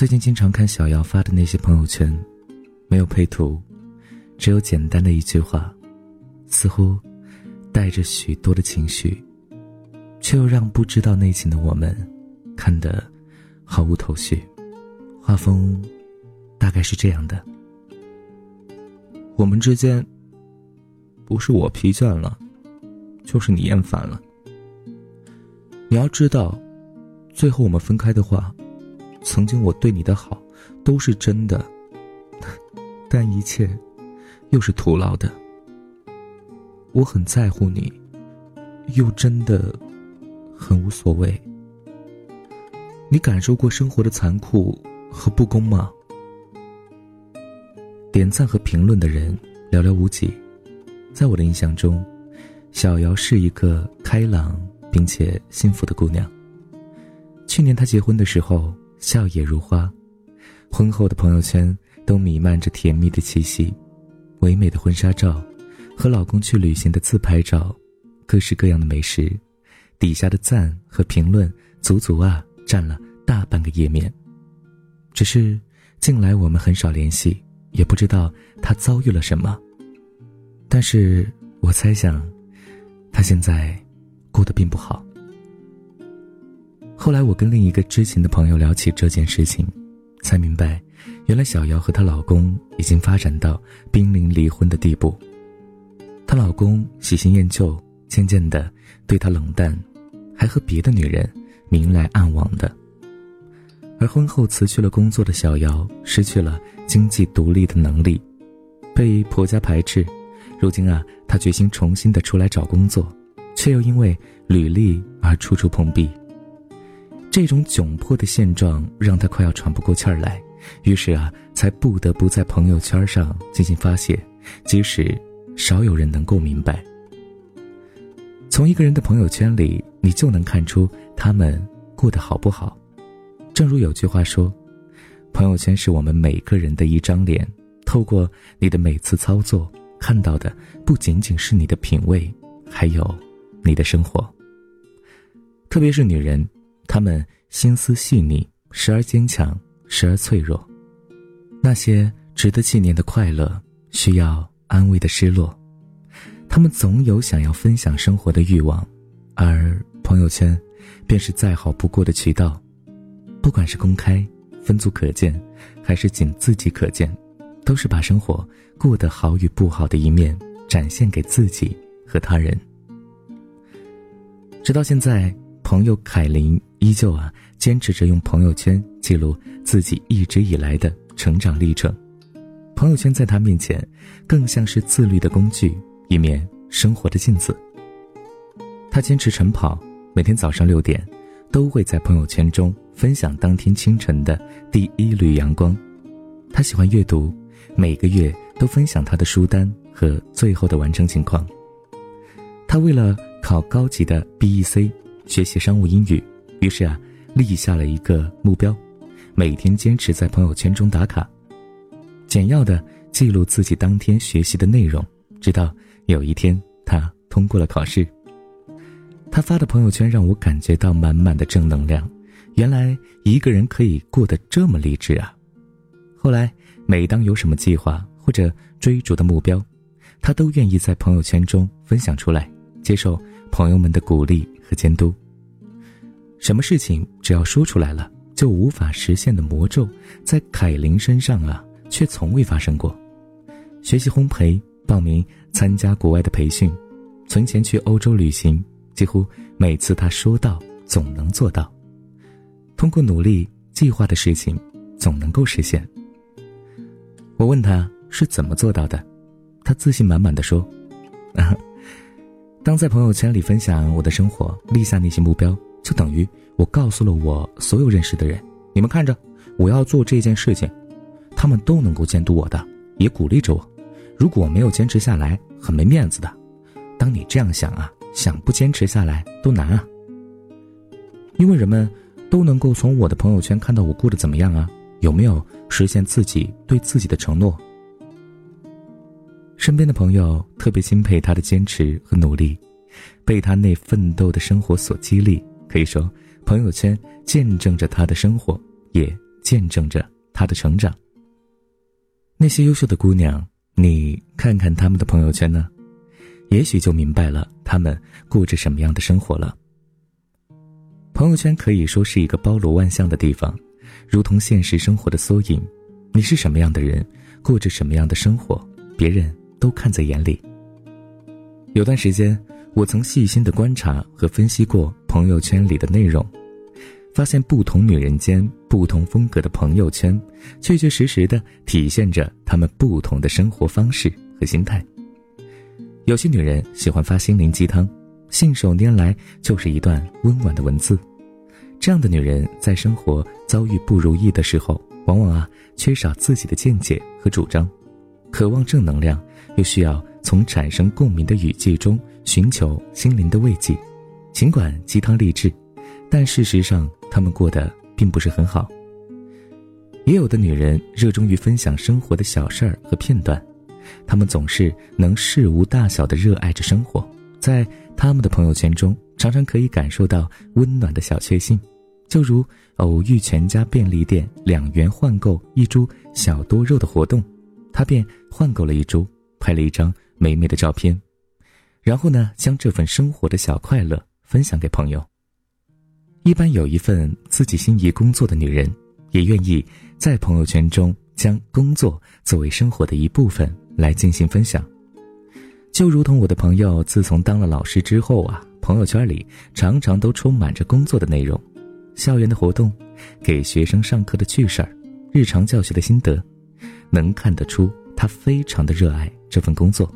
最近经常看小姚发的那些朋友圈，没有配图，只有简单的一句话，似乎带着许多的情绪，却又让不知道内情的我们看得毫无头绪。画风大概是这样的：我们之间不是我疲倦了，就是你厌烦了。你要知道，最后我们分开的话。曾经我对你的好，都是真的，但一切又是徒劳的。我很在乎你，又真的很无所谓。你感受过生活的残酷和不公吗？点赞和评论的人寥寥无几，在我的印象中，小姚是一个开朗并且幸福的姑娘。去年她结婚的时候。笑靥如花，婚后的朋友圈都弥漫着甜蜜的气息，唯美的婚纱照，和老公去旅行的自拍照，各式各样的美食，底下的赞和评论足足啊占了大半个页面。只是近来我们很少联系，也不知道他遭遇了什么。但是我猜想，他现在过得并不好。后来我跟另一个知情的朋友聊起这件事情，才明白，原来小姚和她老公已经发展到濒临离婚的地步。她老公喜新厌旧，渐渐的对她冷淡，还和别的女人明来暗往的。而婚后辞去了工作的小姚，失去了经济独立的能力，被婆家排斥。如今啊，她决心重新的出来找工作，却又因为履历而处处碰壁。这种窘迫的现状让他快要喘不过气儿来，于是啊，才不得不在朋友圈上进行发泄，即使少有人能够明白。从一个人的朋友圈里，你就能看出他们过得好不好。正如有句话说：“朋友圈是我们每个人的一张脸，透过你的每次操作，看到的不仅仅是你的品味，还有你的生活。特别是女人。”他们心思细腻，时而坚强，时而脆弱。那些值得纪念的快乐，需要安慰的失落，他们总有想要分享生活的欲望，而朋友圈，便是再好不过的渠道。不管是公开、分组可见，还是仅自己可见，都是把生活过得好与不好的一面展现给自己和他人。直到现在。朋友凯琳依旧啊，坚持着用朋友圈记录自己一直以来的成长历程。朋友圈在他面前，更像是自律的工具，一面生活的镜子。他坚持晨跑，每天早上六点，都会在朋友圈中分享当天清晨的第一缕阳光。他喜欢阅读，每个月都分享他的书单和最后的完成情况。他为了考高级的 BEC。学习商务英语，于是啊，立下了一个目标，每天坚持在朋友圈中打卡，简要的记录自己当天学习的内容，直到有一天他通过了考试。他发的朋友圈让我感觉到满满的正能量，原来一个人可以过得这么励志啊！后来每当有什么计划或者追逐的目标，他都愿意在朋友圈中分享出来，接受朋友们的鼓励。和监督。什么事情只要说出来了就无法实现的魔咒，在凯琳身上啊，却从未发生过。学习烘焙，报名参加国外的培训，存钱去欧洲旅行，几乎每次他说到，总能做到。通过努力计划的事情，总能够实现。我问他是怎么做到的，他自信满满的说：“啊。”当在朋友圈里分享我的生活，立下那些目标，就等于我告诉了我所有认识的人：你们看着，我要做这件事情，他们都能够监督我的，也鼓励着我。如果我没有坚持下来，很没面子的。当你这样想啊，想不坚持下来都难啊。因为人们都能够从我的朋友圈看到我过得怎么样啊，有没有实现自己对自己的承诺。身边的朋友特别钦佩他的坚持和努力，被他那奋斗的生活所激励。可以说，朋友圈见证着他的生活，也见证着他的成长。那些优秀的姑娘，你看看他们的朋友圈呢，也许就明白了他们过着什么样的生活了。朋友圈可以说是一个包罗万象的地方，如同现实生活的缩影。你是什么样的人，过着什么样的生活，别人都看在眼里。有段时间，我曾细心的观察和分析过朋友圈里的内容，发现不同女人间不同风格的朋友圈，确确实实的体现着她们不同的生活方式和心态。有些女人喜欢发心灵鸡汤，信手拈来就是一段温婉的文字，这样的女人在生活遭遇不如意的时候，往往啊缺少自己的见解和主张，渴望正能量，又需要。从产生共鸣的语句中寻求心灵的慰藉，尽管鸡汤励志，但事实上他们过得并不是很好。也有的女人热衷于分享生活的小事儿和片段，她们总是能事无大小的热爱着生活，在他们的朋友圈中，常常可以感受到温暖的小确幸，就如偶遇全家便利店两元换购一株小多肉的活动，她便换购了一株，拍了一张。美美的照片，然后呢，将这份生活的小快乐分享给朋友。一般有一份自己心仪工作的女人，也愿意在朋友圈中将工作作为生活的一部分来进行分享。就如同我的朋友，自从当了老师之后啊，朋友圈里常常都充满着工作的内容，校园的活动，给学生上课的趣事儿，日常教学的心得，能看得出他非常的热爱这份工作。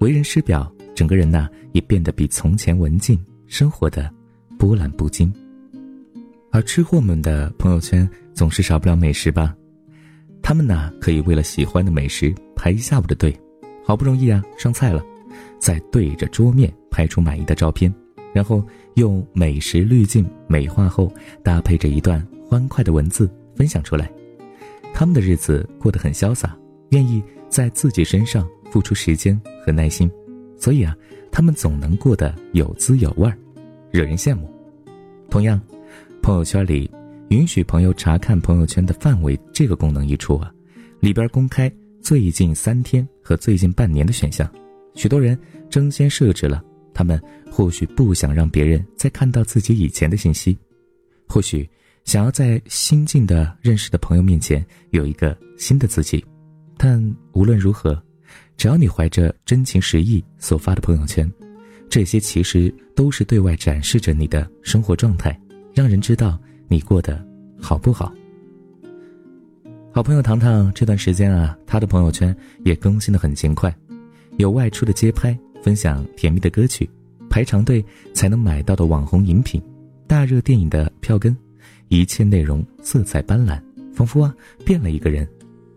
为人师表，整个人呐也变得比从前文静，生活的波澜不惊。而吃货们的朋友圈总是少不了美食吧？他们呢可以为了喜欢的美食排一下午的队，好不容易啊上菜了，再对着桌面拍出满意的照片，然后用美食滤镜美化后，搭配着一段欢快的文字分享出来。他们的日子过得很潇洒，愿意在自己身上。付出时间和耐心，所以啊，他们总能过得有滋有味儿，惹人羡慕。同样，朋友圈里允许朋友查看朋友圈的范围这个功能一出啊，里边公开最近三天和最近半年的选项，许多人争先设置了。他们或许不想让别人再看到自己以前的信息，或许想要在新进的认识的朋友面前有一个新的自己，但无论如何。只要你怀着真情实意所发的朋友圈，这些其实都是对外展示着你的生活状态，让人知道你过得好不好。好朋友糖糖这段时间啊，他的朋友圈也更新的很勤快，有外出的街拍，分享甜蜜的歌曲，排长队才能买到的网红饮品，大热电影的票根，一切内容色彩斑斓，仿佛啊变了一个人。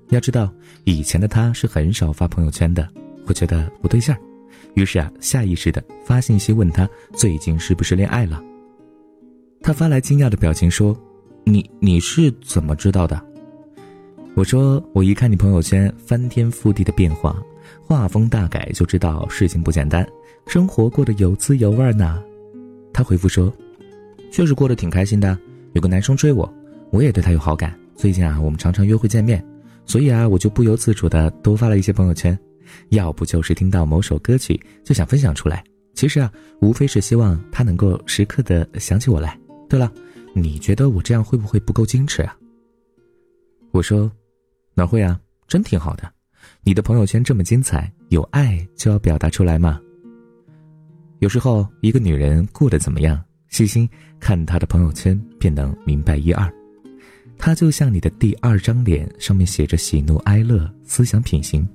要知道，以前的他是很少发朋友圈的，会觉得不对劲儿，于是啊，下意识的发信息问他最近是不是恋爱了。他发来惊讶的表情说：“你你是怎么知道的？”我说：“我一看你朋友圈翻天覆地的变化，画风大改，就知道事情不简单，生活过得有滋有味呢。”他回复说：“确实过得挺开心的，有个男生追我，我也对他有好感。最近啊，我们常常约会见面。”所以啊，我就不由自主的多发了一些朋友圈，要不就是听到某首歌曲就想分享出来。其实啊，无非是希望他能够时刻的想起我来。对了，你觉得我这样会不会不够矜持啊？我说，哪会啊，真挺好的。你的朋友圈这么精彩，有爱就要表达出来嘛。有时候，一个女人过得怎么样，细心看她的朋友圈，便能明白一二。他就像你的第二张脸，上面写着喜怒哀乐、思想品行。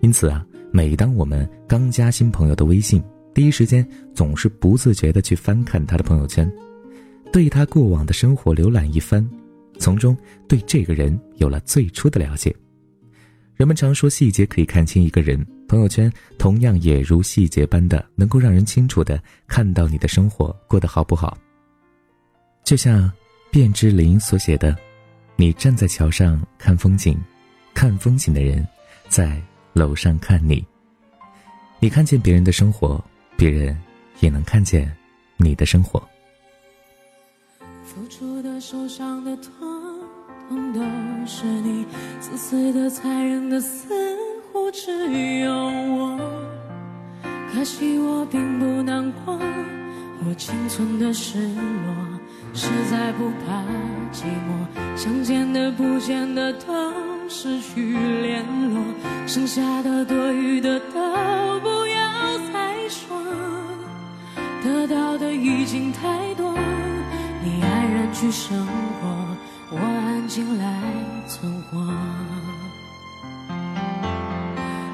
因此啊，每当我们刚加新朋友的微信，第一时间总是不自觉地去翻看他的朋友圈，对他过往的生活浏览一番，从中对这个人有了最初的了解。人们常说细节可以看清一个人，朋友圈同样也如细节般的能够让人清楚地看到你的生活过得好不好。就像。卞之琳所写的：“你站在桥上看风景，看风景的人在楼上看你。你看见别人的生活，别人也能看见你的生活。”付出的、受伤的、痛碰的是你，自私的、残忍的，似乎只有我。可惜我并不难过，我仅存的失落，实在不怕寂寞。想见的、不见的都失去联络，剩下的、多余的都不要再说，得到的已经太多，你安然去生活，我安静来存活。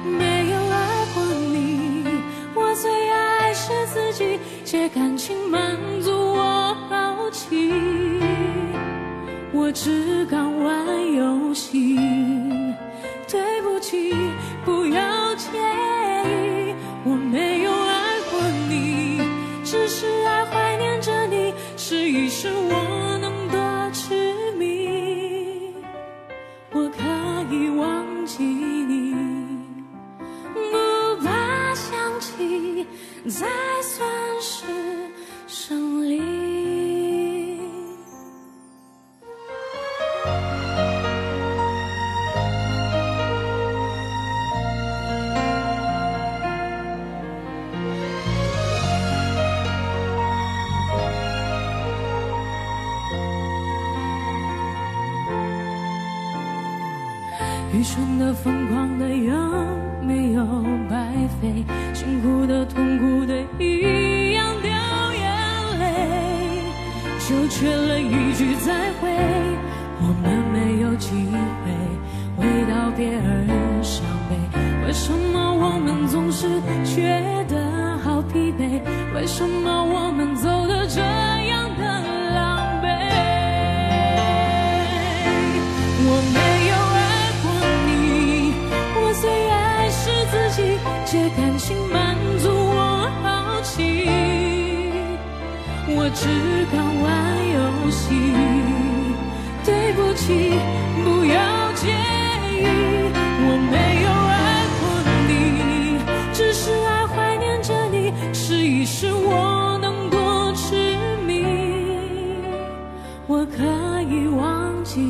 没有爱过你，我最爱是自己，借感情满足起，我只敢玩游戏。对不起，不要介意，我没有爱过你，只是爱怀念着你，试一试我能多痴迷，我可以忘记你，不怕想起，才算是愚蠢的、疯狂的，有只敢玩游戏。对不起不要介意我没有爱过你只是爱怀念着你试一试我能多痴迷。我可以忘记